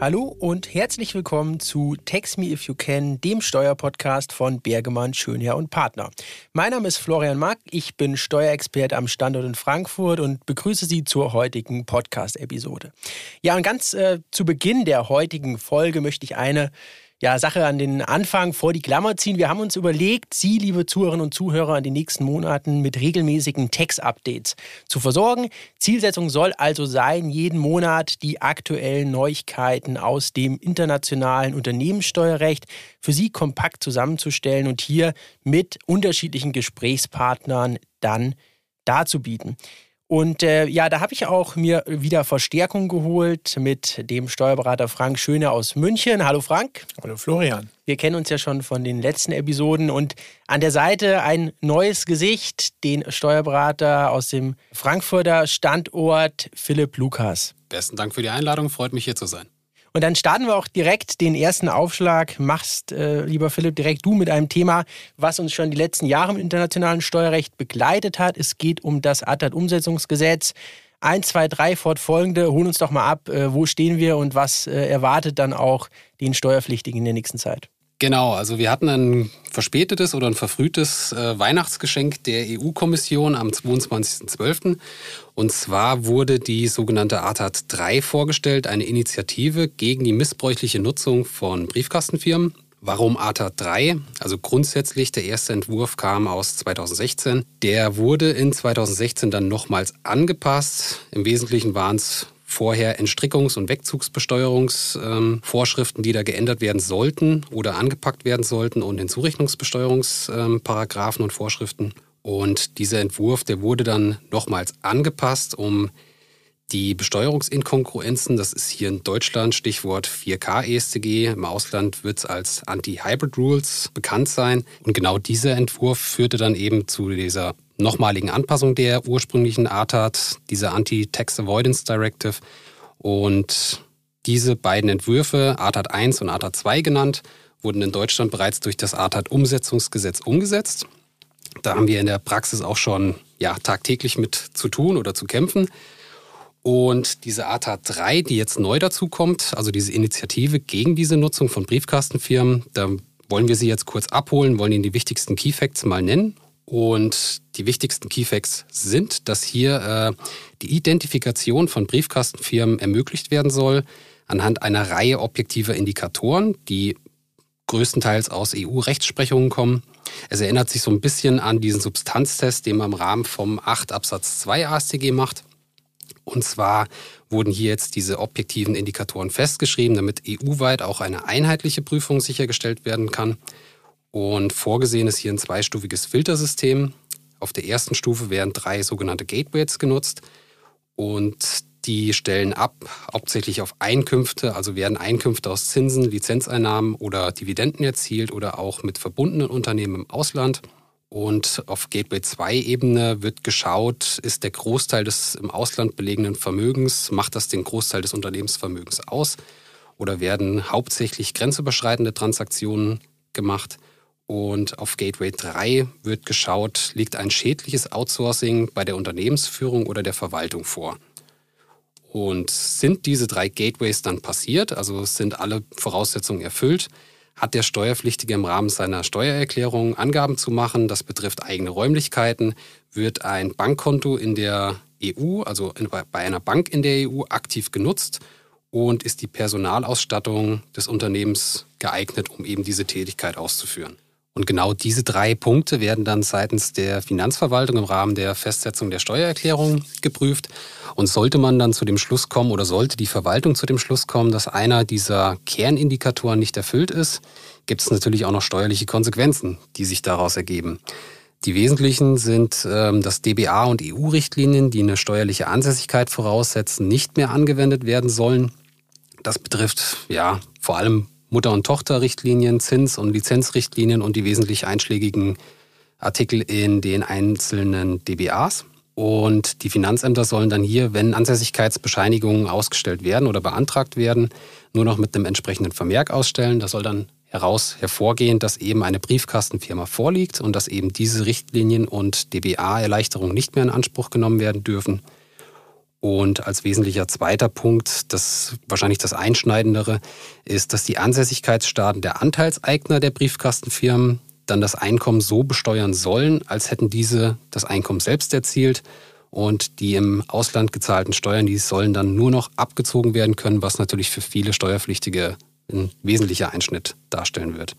Hallo und herzlich willkommen zu Text Me If You Can, dem Steuerpodcast von Bergemann, Schönherr und Partner. Mein Name ist Florian Mack, ich bin Steuerexperte am Standort in Frankfurt und begrüße Sie zur heutigen Podcast-Episode. Ja, und ganz äh, zu Beginn der heutigen Folge möchte ich eine ja, Sache an den Anfang vor die Klammer ziehen. Wir haben uns überlegt, Sie, liebe Zuhörerinnen und Zuhörer, in den nächsten Monaten mit regelmäßigen Text-Updates zu versorgen. Zielsetzung soll also sein, jeden Monat die aktuellen Neuigkeiten aus dem internationalen Unternehmenssteuerrecht für Sie kompakt zusammenzustellen und hier mit unterschiedlichen Gesprächspartnern dann darzubieten. Und äh, ja, da habe ich auch mir wieder Verstärkung geholt mit dem Steuerberater Frank Schöne aus München. Hallo Frank. Hallo Florian. Wir kennen uns ja schon von den letzten Episoden und an der Seite ein neues Gesicht, den Steuerberater aus dem Frankfurter Standort Philipp Lukas. Besten Dank für die Einladung, freut mich hier zu sein. Und dann starten wir auch direkt den ersten Aufschlag. Machst, äh, lieber Philipp, direkt du mit einem Thema, was uns schon die letzten Jahre im internationalen Steuerrecht begleitet hat. Es geht um das ATAT-Umsetzungsgesetz. Eins, zwei, drei fortfolgende. Holen uns doch mal ab, äh, wo stehen wir und was äh, erwartet dann auch den Steuerpflichtigen in der nächsten Zeit? Genau, also wir hatten ein verspätetes oder ein verfrühtes äh, Weihnachtsgeschenk der EU-Kommission am 22.12. Und zwar wurde die sogenannte ATAT 3 vorgestellt, eine Initiative gegen die missbräuchliche Nutzung von Briefkastenfirmen. Warum ATAT 3? Also grundsätzlich, der erste Entwurf kam aus 2016. Der wurde in 2016 dann nochmals angepasst. Im Wesentlichen waren es vorher Entstrickungs- und Wegzugsbesteuerungsvorschriften, die da geändert werden sollten oder angepackt werden sollten und in Zurechnungsbesteuerungsparagraphen und Vorschriften. Und dieser Entwurf, der wurde dann nochmals angepasst, um die Besteuerungsinkongruenzen, das ist hier in Deutschland Stichwort 4K ESTG, im Ausland wird es als Anti-Hybrid Rules bekannt sein. Und genau dieser Entwurf führte dann eben zu dieser nochmaligen Anpassung der ursprünglichen ATAT, dieser Anti-Tax Avoidance Directive. Und diese beiden Entwürfe, ATAT 1 und ATAT 2 genannt, wurden in Deutschland bereits durch das ATAT-Umsetzungsgesetz umgesetzt. Da haben wir in der Praxis auch schon ja, tagtäglich mit zu tun oder zu kämpfen. Und diese ATAT 3, die jetzt neu dazu kommt, also diese Initiative gegen diese Nutzung von Briefkastenfirmen, da wollen wir Sie jetzt kurz abholen, wollen Ihnen die wichtigsten Key Facts mal nennen und die wichtigsten Keyfacts sind, dass hier äh, die Identifikation von Briefkastenfirmen ermöglicht werden soll anhand einer Reihe objektiver Indikatoren, die größtenteils aus EU-Rechtsprechungen kommen. Es erinnert sich so ein bisschen an diesen Substanztest, den man im Rahmen vom 8 Absatz 2 AStG macht. Und zwar wurden hier jetzt diese objektiven Indikatoren festgeschrieben, damit EU-weit auch eine einheitliche Prüfung sichergestellt werden kann. Und vorgesehen ist hier ein zweistufiges Filtersystem. Auf der ersten Stufe werden drei sogenannte Gateways genutzt und die stellen ab, hauptsächlich auf Einkünfte, also werden Einkünfte aus Zinsen, Lizenzeinnahmen oder Dividenden erzielt oder auch mit verbundenen Unternehmen im Ausland. Und auf Gateway 2 Ebene wird geschaut, ist der Großteil des im Ausland belegenen Vermögens, macht das den Großteil des Unternehmensvermögens aus oder werden hauptsächlich grenzüberschreitende Transaktionen gemacht? Und auf Gateway 3 wird geschaut, liegt ein schädliches Outsourcing bei der Unternehmensführung oder der Verwaltung vor. Und sind diese drei Gateways dann passiert, also sind alle Voraussetzungen erfüllt, hat der Steuerpflichtige im Rahmen seiner Steuererklärung Angaben zu machen. Das betrifft eigene Räumlichkeiten, wird ein Bankkonto in der EU, also bei einer Bank in der EU, aktiv genutzt und ist die Personalausstattung des Unternehmens geeignet, um eben diese Tätigkeit auszuführen. Und genau diese drei Punkte werden dann seitens der Finanzverwaltung im Rahmen der Festsetzung der Steuererklärung geprüft. Und sollte man dann zu dem Schluss kommen oder sollte die Verwaltung zu dem Schluss kommen, dass einer dieser Kernindikatoren nicht erfüllt ist, gibt es natürlich auch noch steuerliche Konsequenzen, die sich daraus ergeben. Die wesentlichen sind, ähm, dass DBA und EU-Richtlinien, die eine steuerliche Ansässigkeit voraussetzen, nicht mehr angewendet werden sollen. Das betrifft ja vor allem Mutter- und Tochterrichtlinien, Zins- und Lizenzrichtlinien und die wesentlich einschlägigen Artikel in den einzelnen DBAs. Und die Finanzämter sollen dann hier, wenn Ansässigkeitsbescheinigungen ausgestellt werden oder beantragt werden, nur noch mit einem entsprechenden Vermerk ausstellen. Das soll dann heraus hervorgehen, dass eben eine Briefkastenfirma vorliegt und dass eben diese Richtlinien und DBA-Erleichterungen nicht mehr in Anspruch genommen werden dürfen. Und als wesentlicher zweiter Punkt, das wahrscheinlich das Einschneidendere, ist, dass die Ansässigkeitsstaaten der Anteilseigner der Briefkastenfirmen dann das Einkommen so besteuern sollen, als hätten diese das Einkommen selbst erzielt. Und die im Ausland gezahlten Steuern, die sollen dann nur noch abgezogen werden können, was natürlich für viele Steuerpflichtige ein wesentlicher Einschnitt darstellen wird.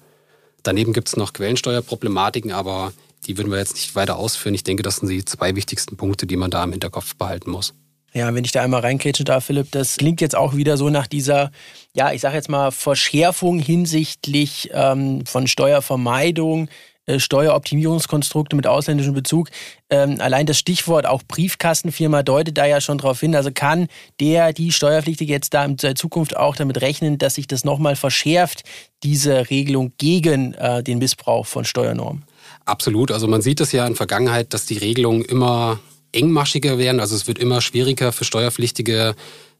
Daneben gibt es noch Quellensteuerproblematiken, aber die würden wir jetzt nicht weiter ausführen. Ich denke, das sind die zwei wichtigsten Punkte, die man da im Hinterkopf behalten muss. Ja, wenn ich da einmal reinkrätschen darf, Philipp, das klingt jetzt auch wieder so nach dieser, ja, ich sage jetzt mal, Verschärfung hinsichtlich ähm, von Steuervermeidung, äh, Steueroptimierungskonstrukte mit ausländischem Bezug. Ähm, allein das Stichwort auch Briefkastenfirma deutet da ja schon darauf hin. Also kann der, die Steuerpflichtige jetzt da in der Zukunft auch damit rechnen, dass sich das nochmal verschärft, diese Regelung gegen äh, den Missbrauch von Steuernormen? Absolut. Also man sieht es ja in Vergangenheit, dass die Regelungen immer engmaschiger werden. Also es wird immer schwieriger für Steuerpflichtige,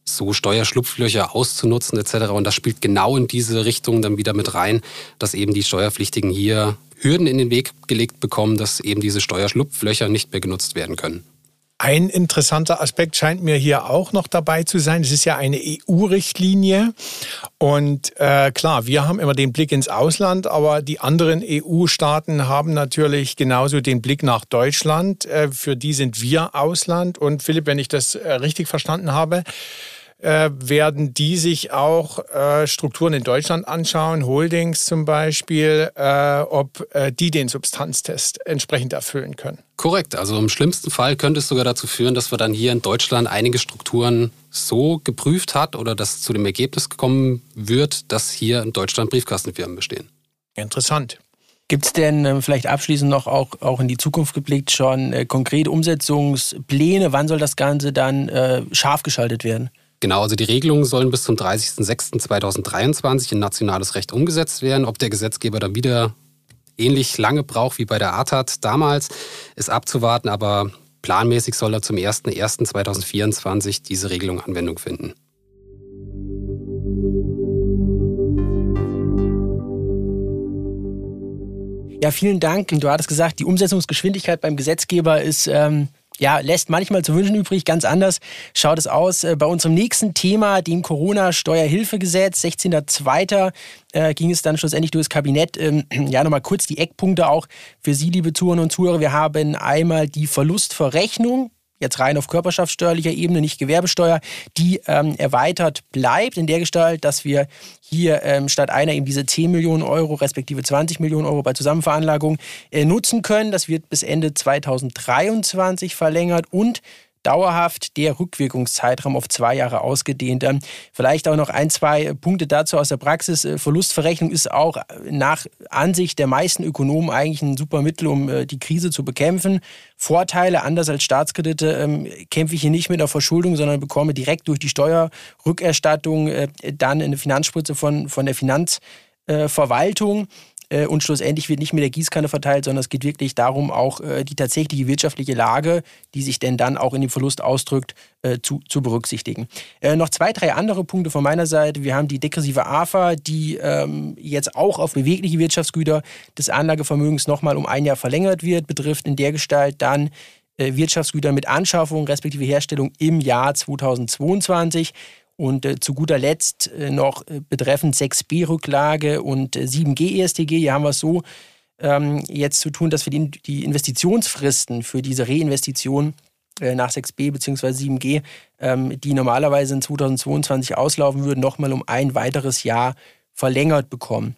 so Steuerschlupflöcher auszunutzen etc. Und das spielt genau in diese Richtung dann wieder mit rein, dass eben die Steuerpflichtigen hier Hürden in den Weg gelegt bekommen, dass eben diese Steuerschlupflöcher nicht mehr genutzt werden können. Ein interessanter Aspekt scheint mir hier auch noch dabei zu sein. Es ist ja eine EU-Richtlinie. Und äh, klar, wir haben immer den Blick ins Ausland, aber die anderen EU-Staaten haben natürlich genauso den Blick nach Deutschland. Äh, für die sind wir Ausland. Und Philipp, wenn ich das äh, richtig verstanden habe, äh, werden die sich auch äh, Strukturen in Deutschland anschauen, Holdings zum Beispiel, äh, ob äh, die den Substanztest entsprechend erfüllen können. Korrekt. Also im schlimmsten Fall könnte es sogar dazu führen, dass wir dann hier in Deutschland einige Strukturen so geprüft hat oder dass zu dem Ergebnis gekommen wird, dass hier in Deutschland Briefkastenfirmen bestehen. Interessant. Gibt es denn äh, vielleicht abschließend noch auch, auch in die Zukunft geblickt schon äh, konkrete Umsetzungspläne? Wann soll das Ganze dann äh, scharf geschaltet werden? Genau, also die Regelungen sollen bis zum 30.06.2023 in nationales Recht umgesetzt werden. Ob der Gesetzgeber dann wieder ähnlich lange braucht wie bei der ATAT damals, ist abzuwarten, aber planmäßig soll er zum 01.01.2024 diese Regelung Anwendung finden. Ja, vielen Dank. Du hattest gesagt, die Umsetzungsgeschwindigkeit beim Gesetzgeber ist ähm, ja, lässt manchmal zu wünschen übrig. Ganz anders schaut es aus äh, bei unserem nächsten Thema, dem Corona-Steuerhilfegesetz. 16.02. Äh, ging es dann schlussendlich durchs Kabinett. Ähm, ja, nochmal kurz die Eckpunkte auch für Sie, liebe Zuhörerinnen und Zuhörer. Wir haben einmal die Verlustverrechnung jetzt rein auf körperschaftssteuerlicher Ebene, nicht Gewerbesteuer, die ähm, erweitert bleibt in der Gestalt, dass wir hier ähm, statt einer eben diese 10 Millionen Euro respektive 20 Millionen Euro bei Zusammenveranlagung äh, nutzen können. Das wird bis Ende 2023 verlängert und dauerhaft der Rückwirkungszeitraum auf zwei Jahre ausgedehnt. Ähm, vielleicht auch noch ein, zwei Punkte dazu aus der Praxis. Äh, Verlustverrechnung ist auch nach Ansicht der meisten Ökonomen eigentlich ein super Mittel, um äh, die Krise zu bekämpfen. Vorteile, anders als Staatskredite, ähm, kämpfe ich hier nicht mit der Verschuldung, sondern bekomme direkt durch die Steuerrückerstattung äh, dann eine Finanzspritze von, von der Finanzverwaltung. Äh, und schlussendlich wird nicht mehr der Gießkanne verteilt, sondern es geht wirklich darum, auch äh, die tatsächliche wirtschaftliche Lage, die sich denn dann auch in dem Verlust ausdrückt, äh, zu, zu berücksichtigen. noch zwei, drei andere Punkte von meiner Seite. Wir haben die degressive AFA, die ähm, jetzt auch auf bewegliche Wirtschaftsgüter des Anlagevermögens nochmal um ein Jahr verlängert wird, betrifft in der Gestalt dann Wirtschaftsgüter mit Anschaffung respektive Herstellung im Jahr 2022. Und äh, zu guter Letzt äh, noch äh, betreffend 6b-Rücklage und 7g-ESTG, hier haben wir es so ähm, jetzt zu tun, dass wir die, die Investitionsfristen für diese Reinvestition äh, nach 6b bzw. 7g, ähm, die normalerweise in 2022 auslaufen würden, nochmal um ein weiteres Jahr verlängert bekommen.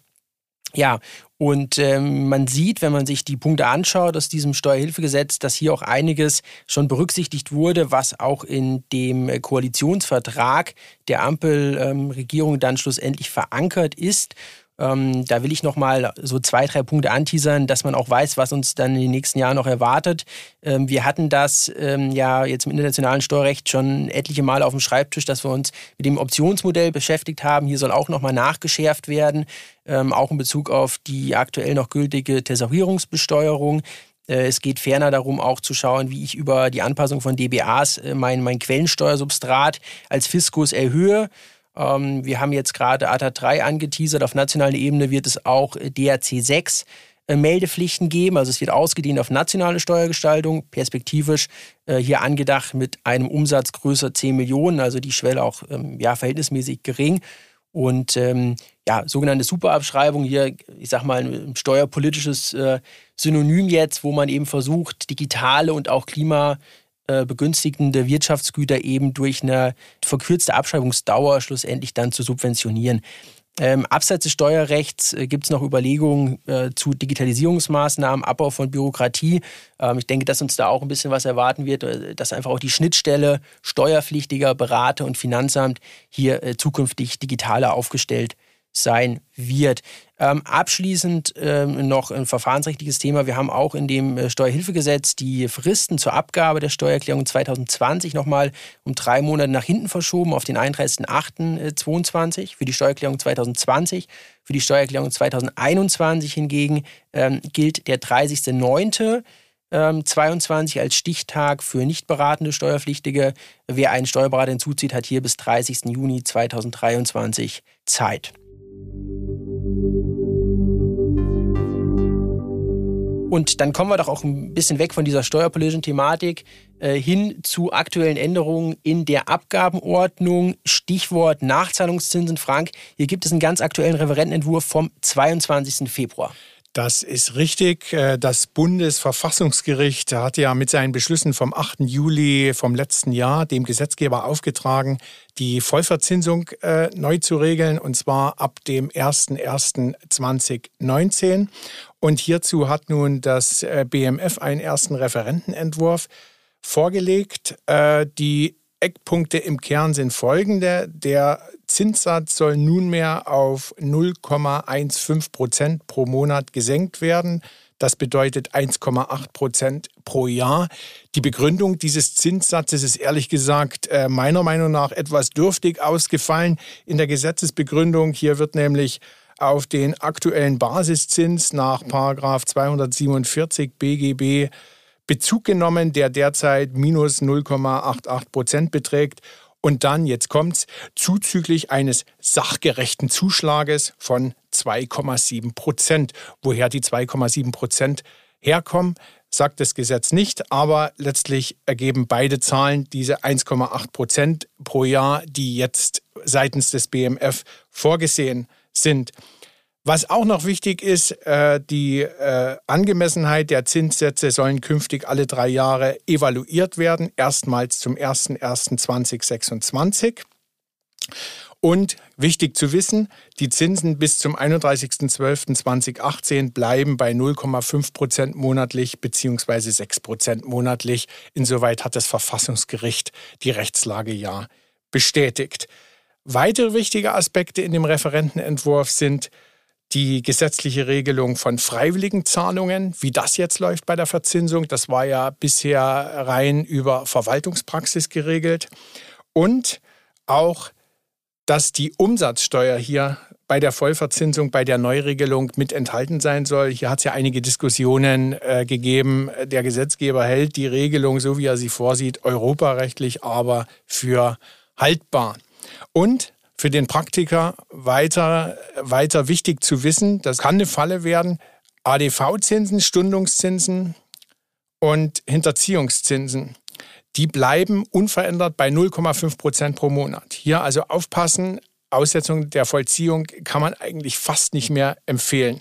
Ja, und ähm, man sieht, wenn man sich die Punkte anschaut aus diesem Steuerhilfegesetz, dass hier auch einiges schon berücksichtigt wurde, was auch in dem Koalitionsvertrag der Ampelregierung ähm, dann schlussendlich verankert ist. Ähm, da will ich noch mal so zwei, drei Punkte anteasern, dass man auch weiß, was uns dann in den nächsten Jahren noch erwartet. Ähm, wir hatten das ähm, ja jetzt im internationalen Steuerrecht schon etliche Male auf dem Schreibtisch, dass wir uns mit dem Optionsmodell beschäftigt haben. Hier soll auch noch mal nachgeschärft werden, ähm, auch in Bezug auf die aktuell noch gültige Tesorierungsbesteuerung. Äh, es geht ferner darum, auch zu schauen, wie ich über die Anpassung von DBAs äh, mein, mein Quellensteuersubstrat als Fiskus erhöhe. Ähm, wir haben jetzt gerade ATA 3 angeteasert. Auf nationaler Ebene wird es auch DRC 6 äh, Meldepflichten geben. Also es wird ausgedehnt auf nationale Steuergestaltung, perspektivisch äh, hier angedacht mit einem Umsatz größer 10 Millionen, also die Schwelle auch ähm, ja, verhältnismäßig gering. Und ähm, ja, sogenannte Superabschreibung hier, ich sag mal, ein steuerpolitisches äh, Synonym jetzt, wo man eben versucht, digitale und auch klimabegünstigende Wirtschaftsgüter eben durch eine verkürzte Abschreibungsdauer schlussendlich dann zu subventionieren. Ähm, abseits des Steuerrechts äh, gibt es noch Überlegungen äh, zu Digitalisierungsmaßnahmen, Abbau von Bürokratie. Ähm, ich denke, dass uns da auch ein bisschen was erwarten wird, äh, dass einfach auch die Schnittstelle steuerpflichtiger Berater und Finanzamt hier äh, zukünftig digitaler aufgestellt sein wird. Ähm, abschließend ähm, noch ein verfahrensrechtliches Thema. Wir haben auch in dem äh, Steuerhilfegesetz die Fristen zur Abgabe der Steuererklärung 2020 nochmal um drei Monate nach hinten verschoben auf den 31.08.22 für die Steuererklärung 2020. Für die Steuererklärung 2021 hingegen ähm, gilt der 30.09. 22 als Stichtag für nicht beratende Steuerpflichtige. Wer einen Steuerberater hinzuzieht, hat hier bis 30. Juni 2023 Zeit. Und dann kommen wir doch auch ein bisschen weg von dieser steuerpolitischen Thematik äh, hin zu aktuellen Änderungen in der Abgabenordnung. Stichwort Nachzahlungszinsen. Frank, hier gibt es einen ganz aktuellen Referentenentwurf vom 22. Februar. Das ist richtig. Äh, das Bundesverfassungsgericht hat ja mit seinen Beschlüssen vom 8. Juli vom letzten Jahr dem Gesetzgeber aufgetragen, die Vollverzinsung äh, neu zu regeln, und zwar ab dem 01.01.2019. Und hierzu hat nun das äh, BMF einen ersten Referentenentwurf vorgelegt. Die Eckpunkte im Kern sind folgende. Der Zinssatz soll nunmehr auf 0,15 Prozent pro Monat gesenkt werden. Das bedeutet 1,8 Prozent pro Jahr. Die Begründung dieses Zinssatzes ist ehrlich gesagt äh, meiner Meinung nach etwas dürftig ausgefallen in der Gesetzesbegründung. Hier wird nämlich auf den aktuellen Basiszins nach 247 BGB Bezug genommen, der derzeit minus 0,88 Prozent beträgt. Und dann, jetzt kommt's, zuzüglich eines sachgerechten Zuschlages von 2,7 Prozent. Woher die 2,7 Prozent herkommen, sagt das Gesetz nicht, aber letztlich ergeben beide Zahlen diese 1,8 Prozent pro Jahr, die jetzt seitens des BMF vorgesehen sind. Was auch noch wichtig ist, äh, die äh, Angemessenheit der Zinssätze sollen künftig alle drei Jahre evaluiert werden, erstmals zum 01.01.2026. Und wichtig zu wissen, die Zinsen bis zum 31.12.2018 bleiben bei 0,5 Prozent monatlich bzw. 6 Prozent monatlich. Insoweit hat das Verfassungsgericht die Rechtslage ja bestätigt. Weitere wichtige Aspekte in dem Referentenentwurf sind, die gesetzliche Regelung von freiwilligen Zahlungen, wie das jetzt läuft bei der Verzinsung, das war ja bisher rein über Verwaltungspraxis geregelt. Und auch, dass die Umsatzsteuer hier bei der Vollverzinsung, bei der Neuregelung mit enthalten sein soll. Hier hat es ja einige Diskussionen äh, gegeben. Der Gesetzgeber hält die Regelung, so wie er sie vorsieht, europarechtlich aber für haltbar. Und für den Praktiker weiter, weiter wichtig zu wissen. Das kann eine Falle werden. ADV-Zinsen, Stundungszinsen und Hinterziehungszinsen, die bleiben unverändert bei 0,5 Prozent pro Monat. Hier also aufpassen, Aussetzung der Vollziehung kann man eigentlich fast nicht mehr empfehlen.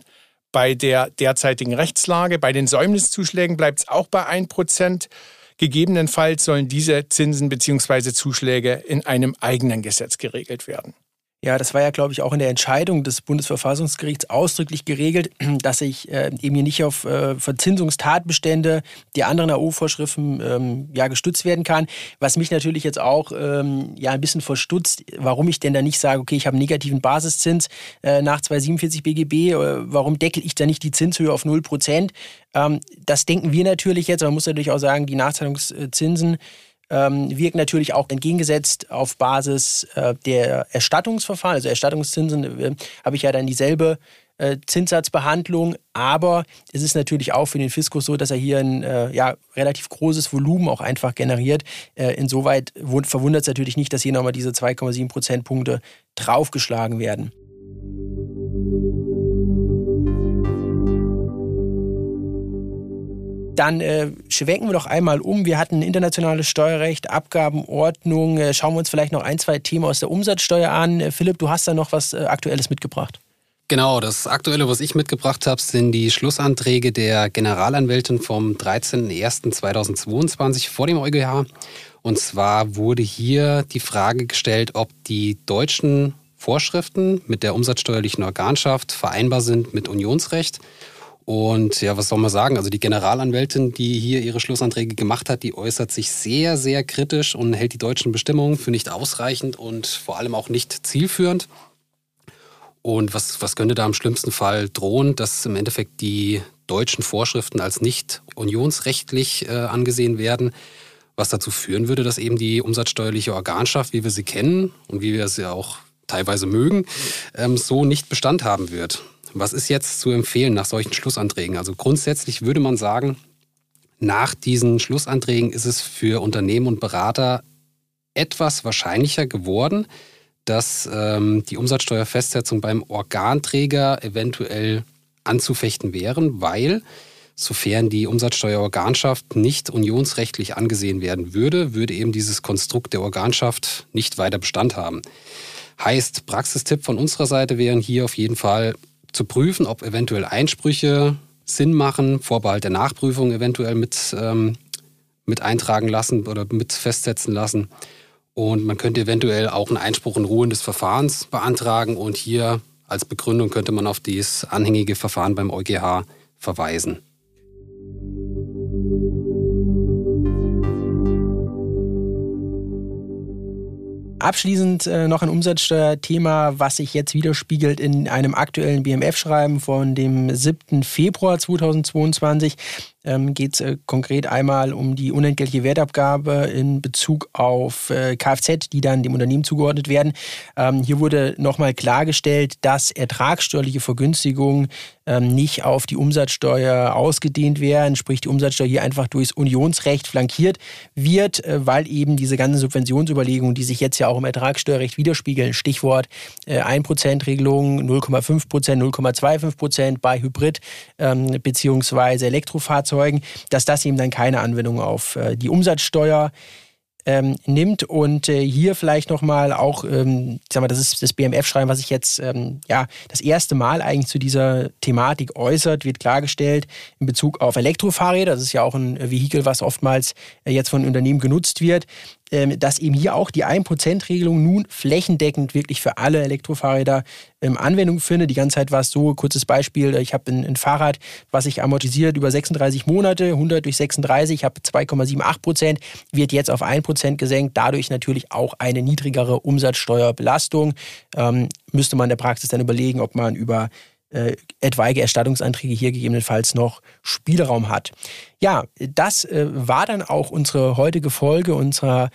Bei der derzeitigen Rechtslage, bei den Säumniszuschlägen bleibt es auch bei 1 Prozent. Gegebenenfalls sollen diese Zinsen bzw. Zuschläge in einem eigenen Gesetz geregelt werden. Ja, das war ja, glaube ich, auch in der Entscheidung des Bundesverfassungsgerichts ausdrücklich geregelt, dass ich äh, eben hier nicht auf äh, Verzinsungstatbestände der anderen AO-Vorschriften ähm, ja, gestützt werden kann. Was mich natürlich jetzt auch ähm, ja, ein bisschen verstutzt, warum ich denn da nicht sage, okay, ich habe einen negativen Basiszins äh, nach 247 BGB, äh, warum deckel ich da nicht die Zinshöhe auf 0 Prozent? Ähm, das denken wir natürlich jetzt, man muss natürlich auch sagen, die Nachzahlungszinsen ähm, wirken natürlich auch entgegengesetzt auf Basis äh, der Erstattungsverfahren. Also Erstattungszinsen äh, habe ich ja dann dieselbe äh, Zinssatzbehandlung, aber es ist natürlich auch für den Fiskus so, dass er hier ein äh, ja, relativ großes Volumen auch einfach generiert. Äh, insoweit verwundert es natürlich nicht, dass hier nochmal diese 2,7 Prozentpunkte draufgeschlagen werden. Dann äh, schwenken wir doch einmal um. Wir hatten internationales Steuerrecht, Abgabenordnung. Äh, schauen wir uns vielleicht noch ein, zwei Themen aus der Umsatzsteuer an. Äh, Philipp, du hast da noch was äh, Aktuelles mitgebracht. Genau, das Aktuelle, was ich mitgebracht habe, sind die Schlussanträge der Generalanwältin vom 13.01.2022 vor dem EuGH. Und zwar wurde hier die Frage gestellt, ob die deutschen Vorschriften mit der umsatzsteuerlichen Organschaft vereinbar sind mit Unionsrecht. Und ja, was soll man sagen? Also die Generalanwältin, die hier ihre Schlussanträge gemacht hat, die äußert sich sehr, sehr kritisch und hält die deutschen Bestimmungen für nicht ausreichend und vor allem auch nicht zielführend. Und was, was könnte da im schlimmsten Fall drohen, dass im Endeffekt die deutschen Vorschriften als nicht unionsrechtlich äh, angesehen werden, was dazu führen würde, dass eben die umsatzsteuerliche Organschaft, wie wir sie kennen und wie wir sie auch teilweise mögen, ähm, so nicht Bestand haben wird. Was ist jetzt zu empfehlen nach solchen Schlussanträgen? Also grundsätzlich würde man sagen, nach diesen Schlussanträgen ist es für Unternehmen und Berater etwas wahrscheinlicher geworden, dass ähm, die Umsatzsteuerfestsetzung beim Organträger eventuell anzufechten wären, weil sofern die Umsatzsteuerorganschaft nicht unionsrechtlich angesehen werden würde, würde eben dieses Konstrukt der Organschaft nicht weiter Bestand haben. Heißt, Praxistipp von unserer Seite wären hier auf jeden Fall zu prüfen, ob eventuell Einsprüche Sinn machen, Vorbehalt der Nachprüfung eventuell mit, ähm, mit eintragen lassen oder mit festsetzen lassen. Und man könnte eventuell auch einen Einspruch in Ruhen des Verfahrens beantragen und hier als Begründung könnte man auf dieses anhängige Verfahren beim EuGH verweisen. Abschließend äh, noch ein Umsatzsteuerthema, was sich jetzt widerspiegelt in einem aktuellen BMF-Schreiben von dem 7. Februar 2022 ähm, geht es äh, konkret einmal um die unentgeltliche Wertabgabe in Bezug auf äh, Kfz, die dann dem Unternehmen zugeordnet werden. Ähm, hier wurde nochmal klargestellt, dass ertragssteuerliche Vergünstigungen ähm, nicht auf die Umsatzsteuer ausgedehnt werden, sprich die Umsatzsteuer hier einfach durchs Unionsrecht flankiert wird, äh, weil eben diese ganzen Subventionsüberlegungen, die sich jetzt ja auch im Ertragssteuerrecht widerspiegeln, Stichwort äh, 1%-Regelung, 0,5%, 0,25% bei Hybrid- ähm, bzw. Elektrofahrzeugen, erzeugen, dass das eben dann keine Anwendung auf äh, die Umsatzsteuer ähm, nimmt und äh, hier vielleicht nochmal auch, ähm, ich sag mal, das ist das BMF-Schreiben, was sich jetzt ähm, ja das erste Mal eigentlich zu dieser Thematik äußert, wird klargestellt in Bezug auf Elektrofahrräder. Das ist ja auch ein Vehikel, was oftmals äh, jetzt von Unternehmen genutzt wird. Ähm, dass eben hier auch die 1%-Regelung nun flächendeckend wirklich für alle Elektrofahrräder ähm, Anwendung findet. Die ganze Zeit war es so, kurzes Beispiel, ich habe ein, ein, Fahrrad, was sich amortisiert über 36 Monate, 100 durch 36, ich habe 2,78% wird jetzt auf 1% gesenkt, dadurch natürlich auch eine niedrigere Umsatzsteuerbelastung. Ähm, müsste man in der Praxis dann überlegen, ob man über äh, etwaige Erstattungsanträge hier gegebenenfalls noch Spielraum hat. Ja, das äh, war dann auch unsere heutige Folge, unser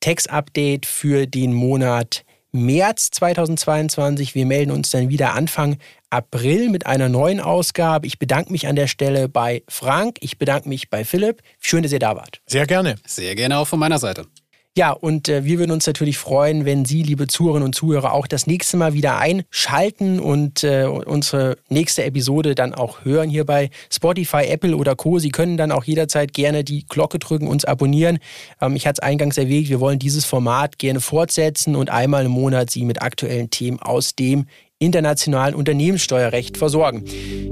Text-Update für den Monat März 2022. Wir melden uns dann wieder Anfang April mit einer neuen Ausgabe. Ich bedanke mich an der Stelle bei Frank, ich bedanke mich bei Philipp. Schön, dass ihr da wart. Sehr gerne. Sehr gerne auch von meiner Seite. Ja, und äh, wir würden uns natürlich freuen, wenn Sie, liebe Zuhörerinnen und Zuhörer, auch das nächste Mal wieder einschalten und äh, unsere nächste Episode dann auch hören hier bei Spotify, Apple oder Co. Sie können dann auch jederzeit gerne die Glocke drücken, uns abonnieren. Ähm, ich hatte es eingangs erwähnt, wir wollen dieses Format gerne fortsetzen und einmal im Monat Sie mit aktuellen Themen aus dem internationalen Unternehmenssteuerrecht versorgen.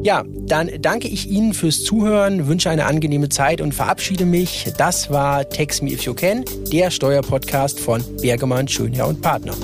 Ja, dann danke ich Ihnen fürs Zuhören, wünsche eine angenehme Zeit und verabschiede mich. Das war Text Me If You Can, der Steuerpodcast von Bergemann, Schönherr und Partner.